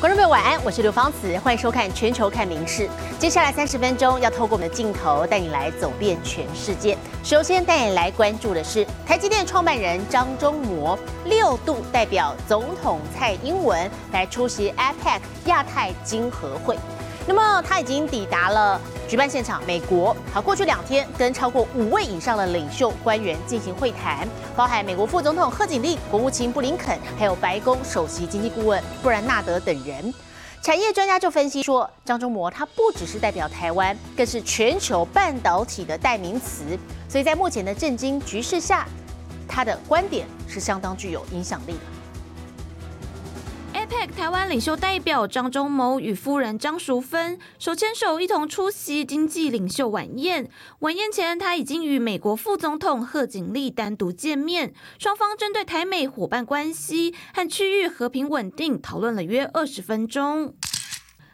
观众朋友晚安，我是刘芳慈，欢迎收看《全球看名事》。接下来三十分钟要透过我们的镜头带你来走遍全世界。首先带你来关注的是台积电创办人张忠谋六度代表总统蔡英文来出席 APEC 亚太经合会。那么他已经抵达了举办现场，美国。好，过去两天跟超过五位以上的领袖官员进行会谈，包含美国副总统贺锦丽、国务卿布林肯，还有白宫首席经济顾问布兰纳德等人。产业专家就分析说，张忠谋他不只是代表台湾，更是全球半导体的代名词。所以在目前的震惊局势下，他的观点是相当具有影响力的。台湾领袖代表张忠谋与夫人张淑芬手牵手一同出席经济领袖晚宴。晚宴前，他已经与美国副总统贺锦丽单独见面，双方针对台美伙伴关系和区域和平稳定讨论了约二十分钟。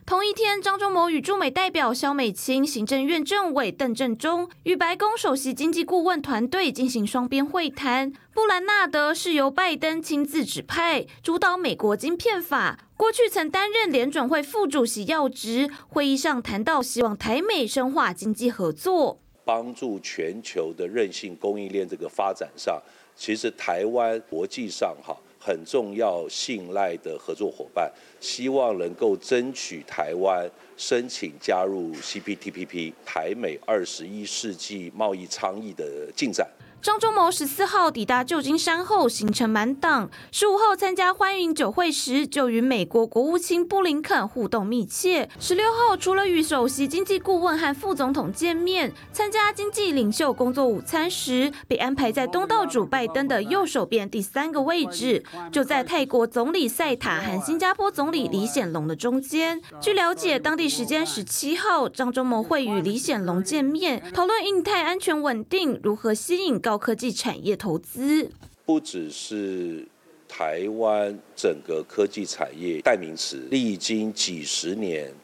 同一天，张忠谋与驻美代表肖美琴、行政院政委邓正中与白宫首席经济顾问团队进行双边会谈。布兰纳德是由拜登亲自指派，主导美国晶片法，过去曾担任联准会副主席要职。会议上谈到希望台美深化经济合作，帮助全球的韧性供应链这个发展上，其实台湾国际上哈。很重要、信赖的合作伙伴，希望能够争取台湾申请加入 CPTPP 台美二十一世纪贸易倡议的进展。张忠谋十四号抵达旧金山后，行程满档。十五号参加欢迎酒会时，就与美国国务卿布林肯互动密切。十六号除了与首席经济顾问和副总统见面，参加经济领袖工作午餐时，被安排在东道主拜登的右手边第三个位置，就在泰国总理赛塔和新加坡总理李显龙的中间。据了解，当地时间十七号，张忠谋会与李显龙见面，讨论印太安全稳定如何吸引高。高科技产业投资不只是台湾整个科技产业代名词，历经几十年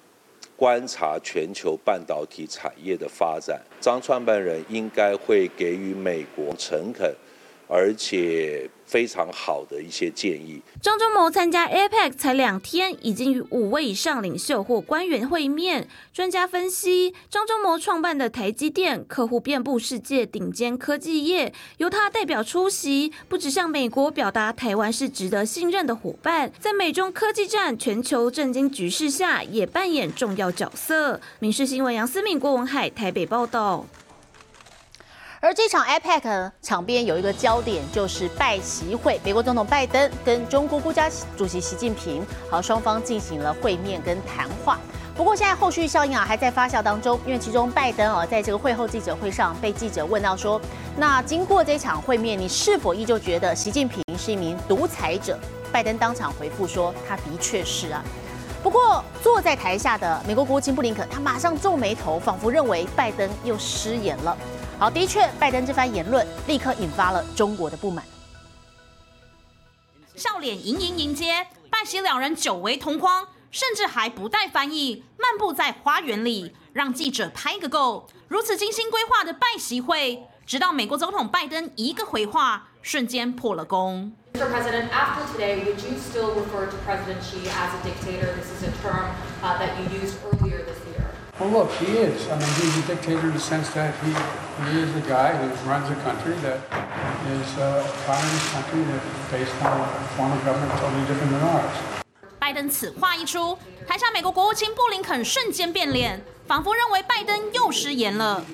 观察全球半导体产业的发展，张创办人应该会给予美国诚恳。而且非常好的一些建议。张忠谋参加 APEC 才两天，已经与五位以上领袖或官员会面。专家分析，张忠谋创办的台积电客户遍布世界顶尖科技业，由他代表出席，不只向美国表达台湾是值得信任的伙伴，在美中科技战全球震惊局势下，也扮演重要角色。民事新闻杨思敏、郭文海台北报道。而这场 APEC 场边有一个焦点，就是拜习会，美国总统拜登跟中国国家主席习近平，好，双方进行了会面跟谈话。不过现在后续效应啊还在发酵当中，因为其中拜登啊在这个会后记者会上被记者问到说，那经过这场会面，你是否依旧觉得习近平是一名独裁者？拜登当场回复说，他的确是啊。不过坐在台下的美国国务卿布林肯，他马上皱眉头，仿佛认为拜登又失言了。好，的确，拜登这番言论立刻引发了中国的不满。笑脸盈盈迎接拜习两人久违同框，甚至还不带翻译，漫步在花园里，让记者拍个够。如此精心规划的拜习会，直到美国总统拜登一个回话，瞬间破了功。Mr. President, after today, would you still refer to President Xi as a dictator? This is a term that you used earlier. 拜登此话一出，台下美国国务卿布林肯瞬间变脸，仿佛认为拜登又失言了。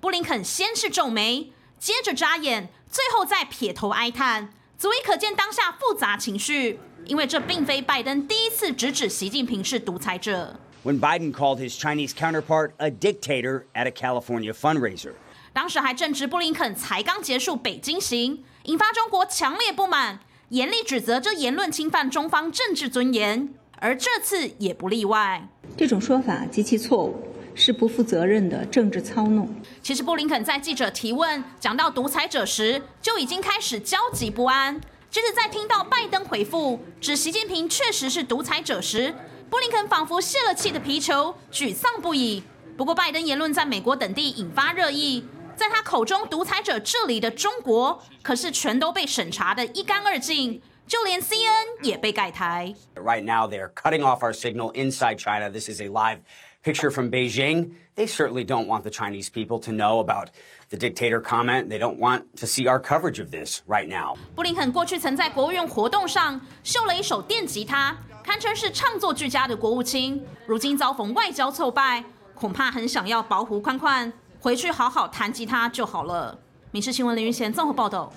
布林肯先是皱眉，接着眨眼，最后再撇头哀叹，足以可见当下复杂情绪。因为这并非拜登第一次直指习近平是独裁者。When Biden called his Chinese counterpart a dictator at a California fundraiser. 当时还正值布林肯才刚结束北京行，引发中国强烈不满，严厉指责这言论侵犯中方政治尊严，而这次也不例外。这种说法极其错误，是不负责任的政治操弄。其实布林肯在记者提问讲到独裁者时，就已经开始焦急不安。接着在听到拜登回复指习近平确实是独裁者时，布林肯仿佛泄了气的皮球，沮丧不已。不过，拜登言论在美国等地引发热议，在他口中独裁者治理的中国，可是全都被审查的一干二净。就连 CNN 也被盖台。Right now, they're cutting off our signal inside China. This is a live picture from Beijing. They certainly don't want the Chinese people to know about the dictator comment. They don't want to see our coverage of this right now. 布林肯过去曾在国务院活动上秀了一手电吉他，堪称是唱作俱佳的国务卿。如今遭逢外交挫败，恐怕很想要保护宽宽，回去好好弹吉他就好了。民事新闻林云贤综合报道。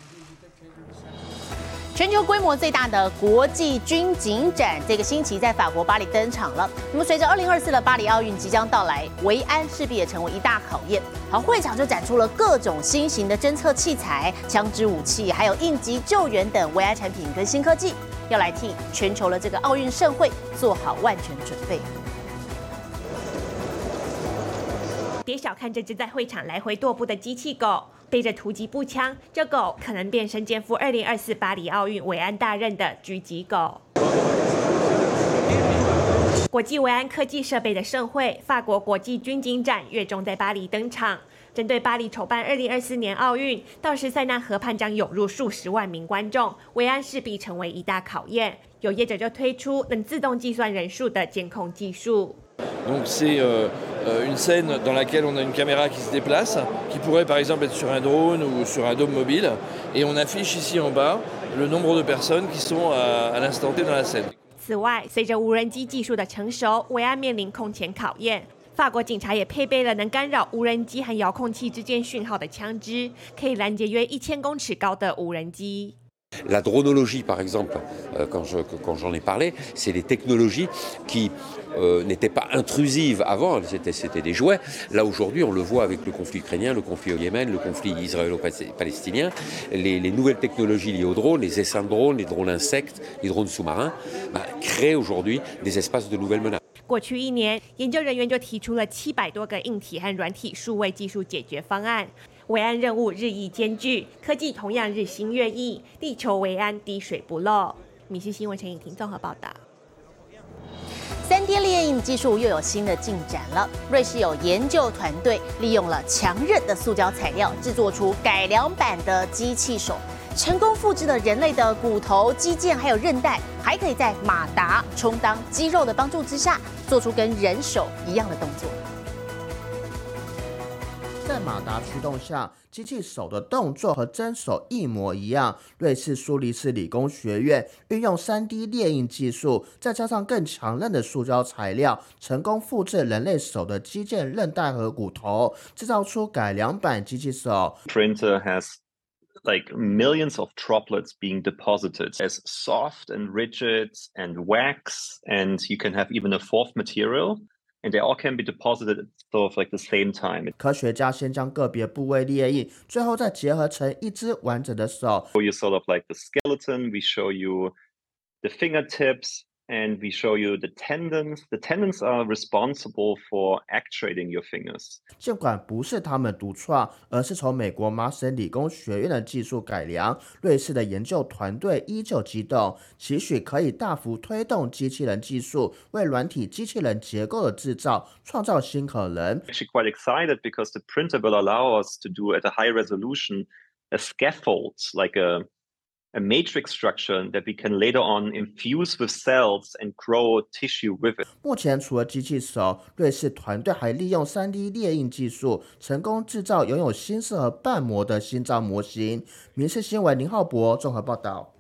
全球规模最大的国际军警展，这个星期在法国巴黎登场了。那么，随着2024的巴黎奥运即将到来，维安势必也成为一大考验。好，会场就展出了各种新型的侦测器材、枪支武器，还有应急救援等维安产品跟新科技，要来替全球的这个奥运盛会做好万全准备。别小看这只在会场来回踱步的机器狗，背着突击步枪，这狗可能变身肩负二零二四巴黎奥运维安大任的狙击狗。国际维安科技设备的盛会——法国国际军警展，月中在巴黎登场。针对巴黎筹办2024年奥运，到时塞纳河畔将涌入数十万名观众，维安势必成为一大考验。有业者就推出能自动计算人数的监控技术。Donc c'est euh, euh, une scène dans laquelle on a une caméra qui se déplace, qui pourrait par exemple être sur un drone ou sur un dôme mobile, et on affiche ici en bas le nombre de personnes qui sont à, à l'instant T dans la scène. 此外，随着无人机技术的成熟，维安面临空前考验。法国警察也配备了能干扰无人机和遥控器之间讯号的枪支，可以拦截约一千公尺高的无人机。 La dronologie, par exemple, euh, quand, je, quand j'en ai parlé, c'est des technologies qui euh, n'étaient pas intrusives avant, c'était, c'était des jouets. Là, aujourd'hui, on le voit avec le conflit ukrainien, le conflit au Yémen, le conflit israélo-palestinien, les, les nouvelles technologies liées aux drones, les essaims de drones, les drones insectes, les drones sous-marins, bah, créent aujourd'hui des espaces de nouvelles menaces. 过去一年，研究人员就提出了七百多个硬体和软体数位技术解决方案。维安任务日益艰巨，科技同样日新月异，地球维安滴水不漏。米西新闻陈颖婷综合报道。三 D 列印技术又有新的进展了。瑞士有研究团队利用了强韧的塑胶材料，制作出改良版的机器手，成功复制了人类的骨头、肌腱还有韧带，还可以在马达充当肌肉的帮助之下，做出跟人手一样的动作。在马达驱动下，机器手的动作和真手一模一样。瑞士苏黎世理工学院运用 3D 列印技术，再加上更强韧的塑胶材料，成功复制人类手的肌腱、韧带和骨头，制造出改良版机器手。Printer has like millions of droplets being deposited as soft and rigid and wax, and you can have even a fourth material. And they all can be deposited sort of like the same time. 科学家先将个别部位列印，最后再结合成一只完整的手。 show you sort of like the skeleton, we show you the fingertips, and we show you the tendons. The tendons are responsible for actuating your fingers. 尽管不是他们独创，而是从美国麻省理工学院的技术改良，瑞士的研究团队依旧激动，期许可以大幅推动机器人技术，为软体机器人结构的制造创造新可能。 Actually, quite excited because the printer will allow us to do at a high resolution a scaffold, like a a matrix structure that we can later on infuse with cells and grow tissue with it. 目前，除了机器手，瑞士团队还利用 3D 列印技术，成功制造拥有心室和瓣膜的心脏模型。民事新闻林浩博综合报道。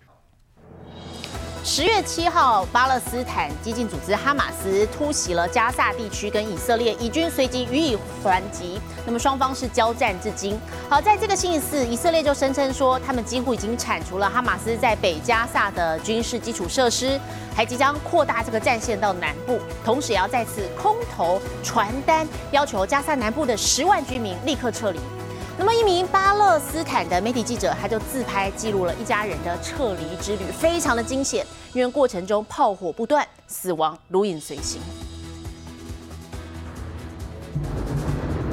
十月七号，巴勒斯坦激进组织哈马斯突袭了加萨地区，跟以色列以军随即予以还击。那么双方是交战至今。好，在这个星期四，以色列就声称说，他们几乎已经铲除了哈马斯在北加萨的军事基础设施，还即将扩大这个战线到南部，同时也要再次空投传单，要求加萨南部的十万居民立刻撤离。那么，一名巴勒斯坦的媒体记者，他就自拍记录了一家人的撤离之旅，非常的惊险，因为过程中炮火不断，死亡如影随形。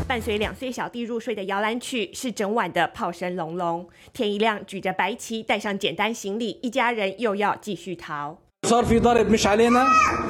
伴随两岁小弟入睡的摇篮曲是整晚的炮声隆隆。天一亮，举着白旗，带上简单行李，一家人又要继续逃。 صار في ضرب مش علينا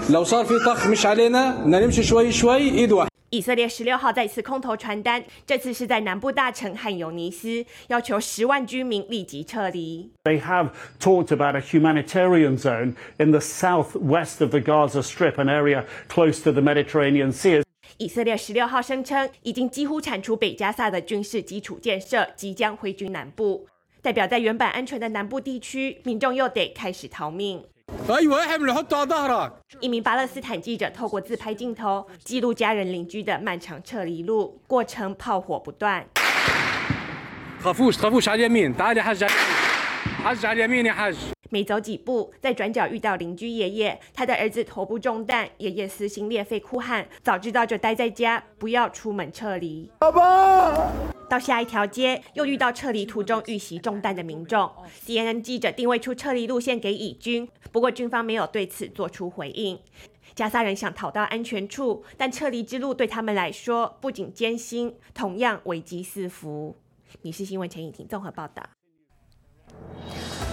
لو صار في طخ مش علينا بدنا نمشي شوي شوي ايد واحده 以色列十六号再次空投传单，这次是在南部大城汉尤尼斯，要求十万居民立即撤离。They have talked about a humanitarian zone in the southwest of the Gaza Strip, an area close to the Mediterranean Sea. 以色列十六号声称，已经几乎铲除北加萨的军事基础建设，即将挥军南部。代表在原本安全的南部地区，民众又得开始逃命。一名巴勒斯坦记者透过自拍镜头记录家人邻居的漫长撤离路，过程炮火不断。没走几步，在转角遇到邻居爷爷，他的儿子头部中弹，爷爷撕心裂肺哭喊：“早知道就待在家，不要出门撤离。”爸爸。到下一条街，又遇到撤离途中遇袭中弹的民众。CNN 记者定位出撤离路线给以军，不过军方没有对此做出回应。加沙人想逃到安全处，但撤离之路对他们来说不仅艰辛，同样危机四伏。米氏新闻陈以婷综合报道。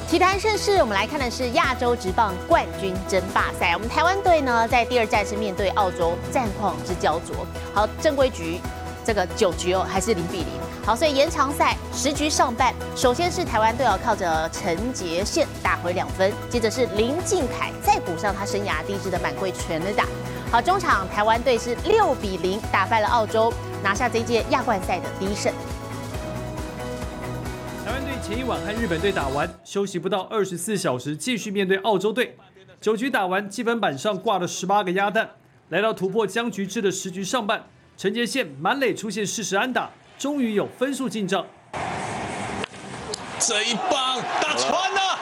体坛盛世，我们来看的是亚洲职棒冠军争霸赛。我们台湾队呢，在第二战是面对澳洲，战况之焦灼。好，正规局这个九局哦，还是零比零。好，所以延长赛十局上半，首先是台湾队要靠着陈杰宪打回两分，接着是林敬凯再补上他生涯第一支的满贯全垒打。好，中场台湾队是六比零打败了澳洲，拿下这届亚冠赛的第一胜。台湾队前一晚和日本队打完，休息不到二十四小时，继续面对澳洲队。九局打完，积分板上挂了十八个鸭蛋。来到突破僵局制的十局上半，陈杰宪满垒出现适时安打，终于有分数进账。这一棒打穿了，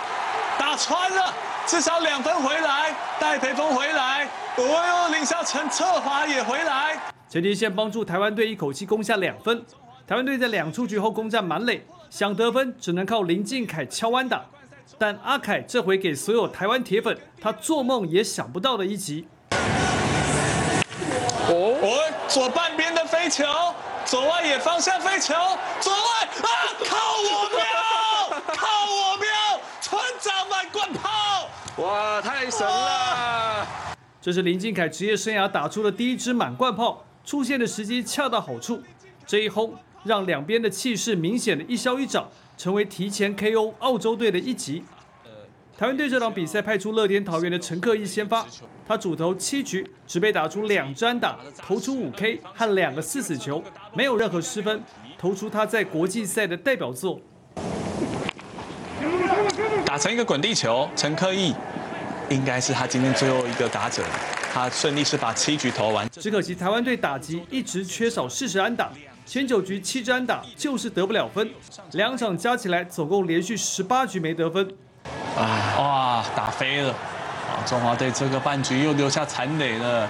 打穿了，至少两分回来，戴培峰回来，哦呦，林孝成策华也回来。陈杰宪帮助台湾队一口气攻下两分。台湾队在两出局后攻占满垒。想得分只能靠林敬凯敲弯打，但阿凯这回给所有台湾铁粉他做梦也想不到的一集。哦，左半边的飞球，左外野方向飞球，左外啊，靠我喵，靠我喵，村长满贯炮，哇，太神了！这是林敬凯职业生涯打出的第一支满贯炮，出现的时机恰到好处，这一轰。让两边的气势明显的一消一长，成为提前 KO 澳洲队的一击。台湾队这场比赛派出乐天桃园的陈克义先发，他主投七局，只被打出两支安打，投出五 K 和两个四死球，没有任何失分，投出他在国际赛的代表作。打成一个滚地球，陈克义应该是他今天最后一个打者，他顺利是把七局投完。只可惜台湾队打击一直缺少适时安打。前九局七支安打就是得不了分，两场加起来总共连续十八局没得分。哎，哇，打飞了！啊，中华队这个半局又留下残垒了。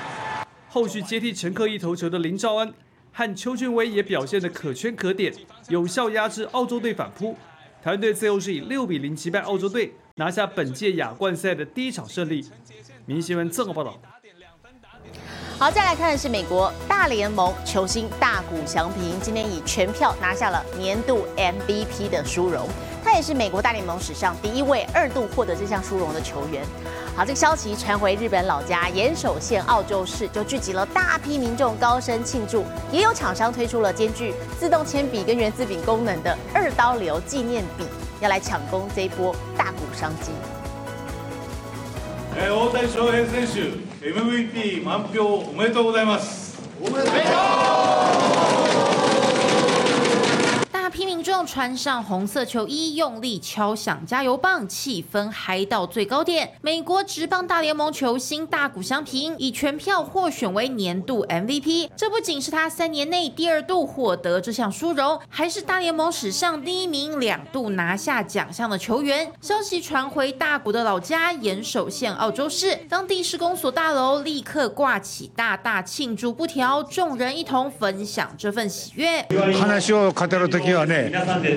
后续接替陈克一投球的林兆安和邱俊威也表现得可圈可点，有效压制澳洲队反扑。台湾队最后是以六比零击败澳洲队，拿下本届亚冠赛的第一场胜利。明新闻综合报道。好，再来看的是美国大联盟球星大谷翔平，今天以全票拿下了年度 MVP 的殊荣。他也是美国大联盟史上第一位二度获得这项殊荣的球员。好，这个消息传回日本老家岩手县澳洲市，就聚集了大批民众高声庆祝，也有厂商推出了兼具自动铅笔跟圆珠笔功能的二刀流纪念笔，要来抢攻这一波大股商机。MVP 満票おめでとうございます。おめでとう。穿上红色球衣，用力敲响加油棒，气氛嗨到最高点。美国职棒大联盟球星大谷翔平以全票获选为年度 MVP，这不仅是他三年内第二度获得这项殊荣，还是大联盟史上第一名两度拿下奖项的球员。消息传回大谷的老家岩手县澳洲市，当地市公所大楼立刻挂起大大庆祝布条，众人一同分享这份喜悦。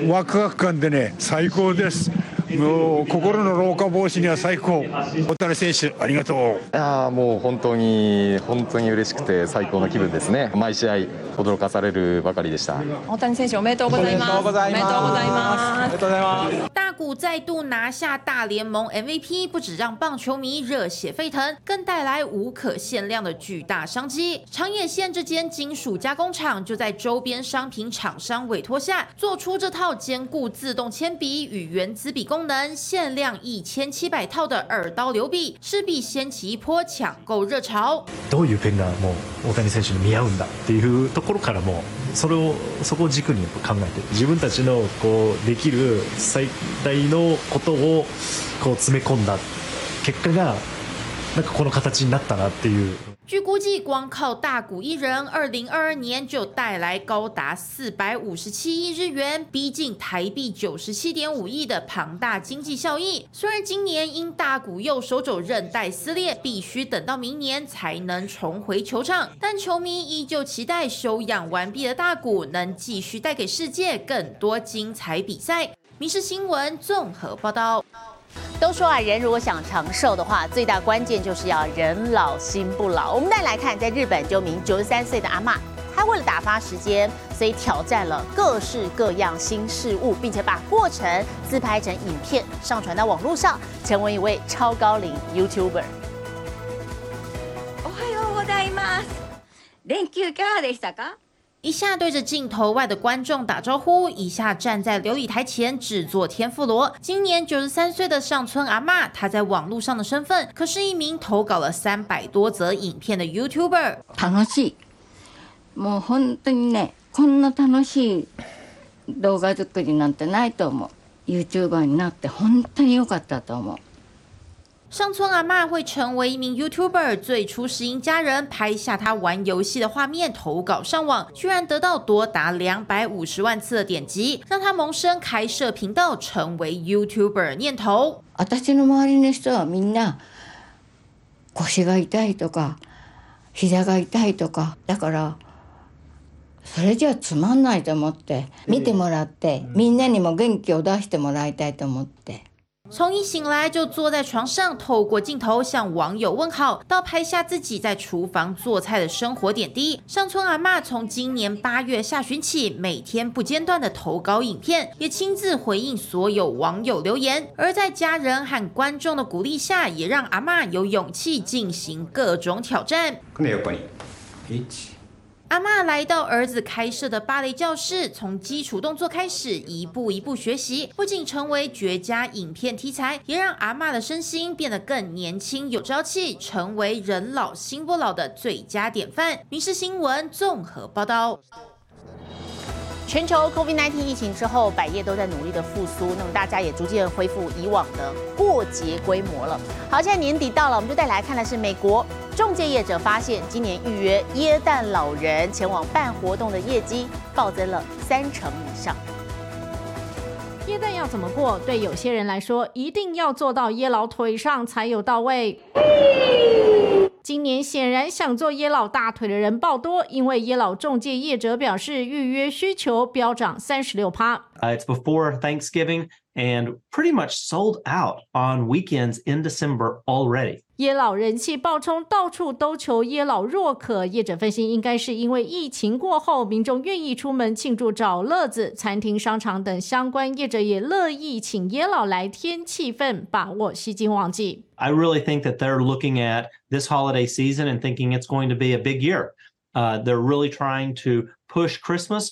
ワクワク感でね最高です。もう心の老化防止には最高。大谷選手ありがとう。いやもう本当に本当に嬉しくて最高の気分ですね。毎試合驚かされるばかりでした。大谷選手おめでとうございます。おめでとうございます。おめでとうございます谷再度拿下大联盟 MVP，不止让棒球迷热血沸腾，更带来无可限量的巨大商机。长野县这间金属加工厂就在周边商品厂商委托下，做出这套兼顾自动铅笔与原子笔功能、限量一千七百套的二刀流笔，势必掀起一波抢购热潮。どういうペンがもう大谷選手に似合うんだっていうところからも それをそこを軸に考えて自分たちのこうできる最大のことをこう詰め込んだ結果がなんかこの形になったなっていう。据估计，光靠大谷一人，二零二二年就带来高达四百五十七亿日元，逼近台币九十七点五亿的庞大经济效益。虽然今年因大谷右手肘韧带撕裂，必须等到明年才能重回球场，但球迷依旧期待休养完毕的大谷能继续带给世界更多精彩比赛。《民事新闻》综合报道。都说啊，人如果想长寿的话，最大关键就是要人老心不老。我们再来看，在日本，就名九十三岁的阿妈，她为了打发时间，所以挑战了各式各样新事物，并且把过程自拍成影片上传到网络上，成为一位超高龄 YouTuber。おはようございます。連休いかがでしたか？ 一下对着镜头外的观众打招呼，一下站在琉璃台前制作天妇罗。今年九十三岁的上村阿妈，她在网络上的身份可是一名投稿了三百多则影片的 YouTuber。楽しい。もう本当にね、こんな楽しい動画作りなんてないと思う。YouTuber になって本当に良かったと思う。 上村阿妈会成为一名 YouTuber，最初是因家人拍下她玩游戏的画面投稿上网，居然得到多达两百五十万次的点击，让她萌生开设频道成为 YouTuber 念头。私の周りの人はみんな腰が痛いとか膝が痛いとかだからそれじゃつまんないと思って見てもらってみんなにも元気を出してもらいたいと思って。 从一醒来就坐在床上，透过镜头向网友问好，到拍下自己在厨房做菜的生活点滴。上村阿妈从今年八月下旬起，每天不间断的投稿影片，也亲自回应所有网友留言。而在家人和观众的鼓励下，也让阿妈有勇气进行各种挑战。阿妈来到儿子开设的芭蕾教室，从基础动作开始，一步一步学习，不仅成为绝佳影片题材，也让阿妈的身心变得更年轻有朝气，成为人老心不老的最佳典范。《民事新闻》综合报道。全球 COVID-19 疫情之后，百业都在努力的复苏，那么大家也逐渐恢复以往的过节规模了。好，现在年底到了，我们就带来看的是美国中介业者发现，今年预约耶诞老人前往办活动的业绩暴增了三成以上。耶诞要怎么过？对有些人来说，一定要坐到耶老腿上才有到位。今年显然想做耶老大腿的人爆多，因为耶老中介业者表示预约需求飙涨三十六趴。It's before Thanksgiving and pretty much sold out on weekends in December already. 耶老人气爆冲，到处都求耶老若渴。业者分析，应该是因为疫情过后，民众愿意出门庆祝找乐子，餐厅、商场等相关业者也乐意请耶老来添气氛，把握吸金旺季。I really think that they're looking at this holiday season and thinking it's going to be a big year. Uh, they're really trying to push Christmas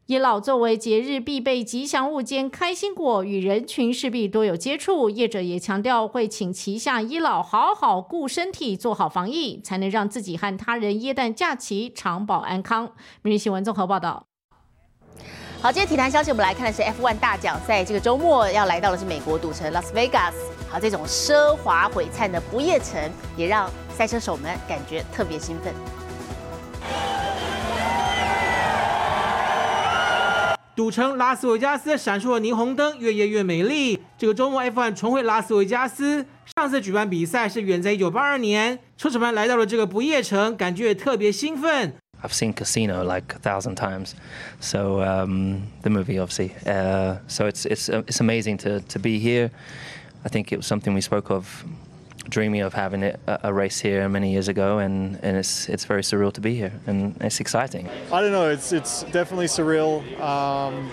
耶老作为节日必备吉祥物兼开心果，与人群势必多有接触。业者也强调会请旗下伊老好好顾身体，做好防疫，才能让自己和他人耶诞假期长保安康。每日新闻综合报道。好，今天体坛消息，我们来看的是 F1 大奖赛。这个周末要来到的是美国赌城 Las Vegas。好，这种奢华璀璨的不夜城，也让赛车手们感觉特别兴奋。赌城拉斯维加斯闪烁的霓虹灯越夜越美丽。这个周末 F1 重回拉斯维加斯，上次举办比赛是远在1982年。车手们来到了这个不夜城，感觉也特别兴奋。I've seen Casino like a thousand times, so um, the movie obviously, so it's it's it's amazing to to be here. I think it was something we spoke of, dreaming of having it, a, a race here many years ago, and, and it's it's very surreal to be here, and it's exciting. I don't know. It's it's definitely surreal. Um,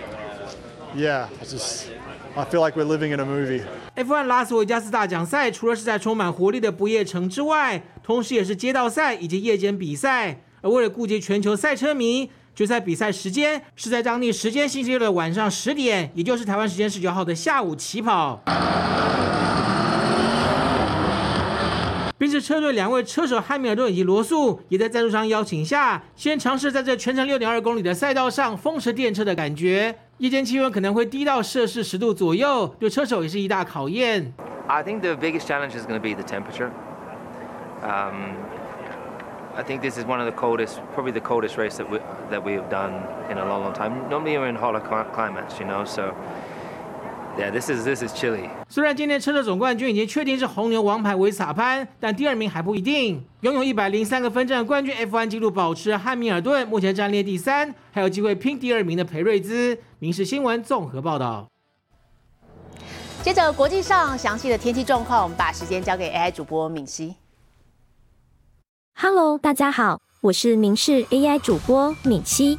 yeah, I just I feel like we're living in a movie. F1 拉斯维加斯大奖赛除了是在充满活力的不夜城之外，同时也是街道赛以及夜间比赛。而为了顾及全球赛车迷，决赛比赛时间是在当地时间星期六的晚上十点，也就是台湾时间十九号的下午起跑。宾士车队两位车手汉密尔顿以及罗素也在赞助商邀请下，先尝试在这全程六点二公里的赛道上风驰电掣的感觉。夜间气温可能会低到摄氏十度左右，对车手也是一大考验。I think the biggest challenge is going to be the temperature. Um, I think this is one of the coldest, probably the coldest race that we that we have done in a long, long time. Normally we're in hotter climates, you know, so yeah, this is this is chilly. 虽然今天车的总冠军已经确定是红牛王牌维斯塔潘，但第二名还不一定。拥有一百零三个分站冠军 F1 纪录保持汉密尔顿目前暂列第三，还有机会拼第二名的裴瑞兹。民事新闻综合报道。接着国际上详细的天气状况，我们把时间交给 AI 主播敏熙。Hello，大家好，我是明视 AI 主播敏熙。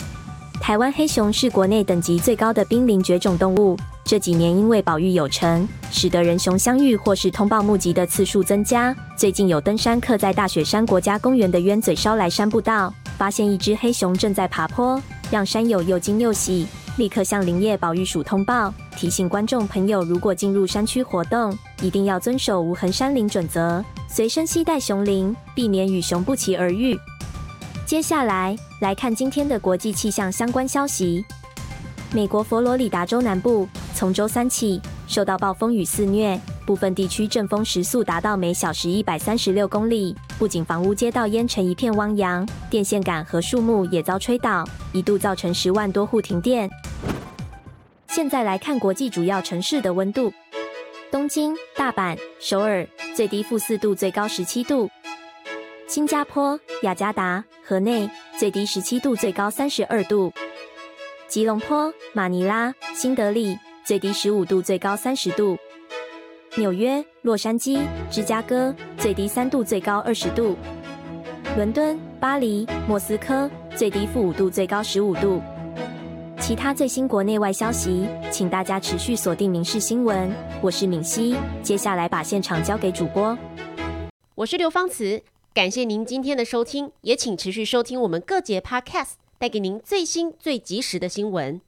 台湾黑熊是国内等级最高的濒临绝种动物，这几年因为保育有成，使得人熊相遇或是通报目击的次数增加。最近有登山客在大雪山国家公园的鸢嘴烧来山步道，发现一只黑熊正在爬坡，让山友又惊又喜，立刻向林业保育署通报，提醒观众朋友，如果进入山区活动，一定要遵守无痕山林准则。随身携带熊铃，避免与熊不期而遇。接下来来看今天的国际气象相关消息。美国佛罗里达州南部从周三起受到暴风雨肆虐，部分地区阵风时速达到每小时一百三十六公里，不仅房屋街道淹成一片汪洋，电线杆和树木也遭吹倒，一度造成十万多户停电。现在来看国际主要城市的温度。东京、大阪、首尔最低负四度，最高十七度；新加坡、雅加达、河内最低十七度，最高三十二度；吉隆坡、马尼拉、新德里最低十五度，最高三十度；纽约、洛杉矶、芝加哥最低三度，最高二十度；伦敦、巴黎、莫斯科最低负五度，最高十五度。其他最新国内外消息，请大家持续锁定《民事新闻》。我是敏熙，接下来把现场交给主播。我是刘芳慈，感谢您今天的收听，也请持续收听我们各节 Podcast，带给您最新最及时的新闻。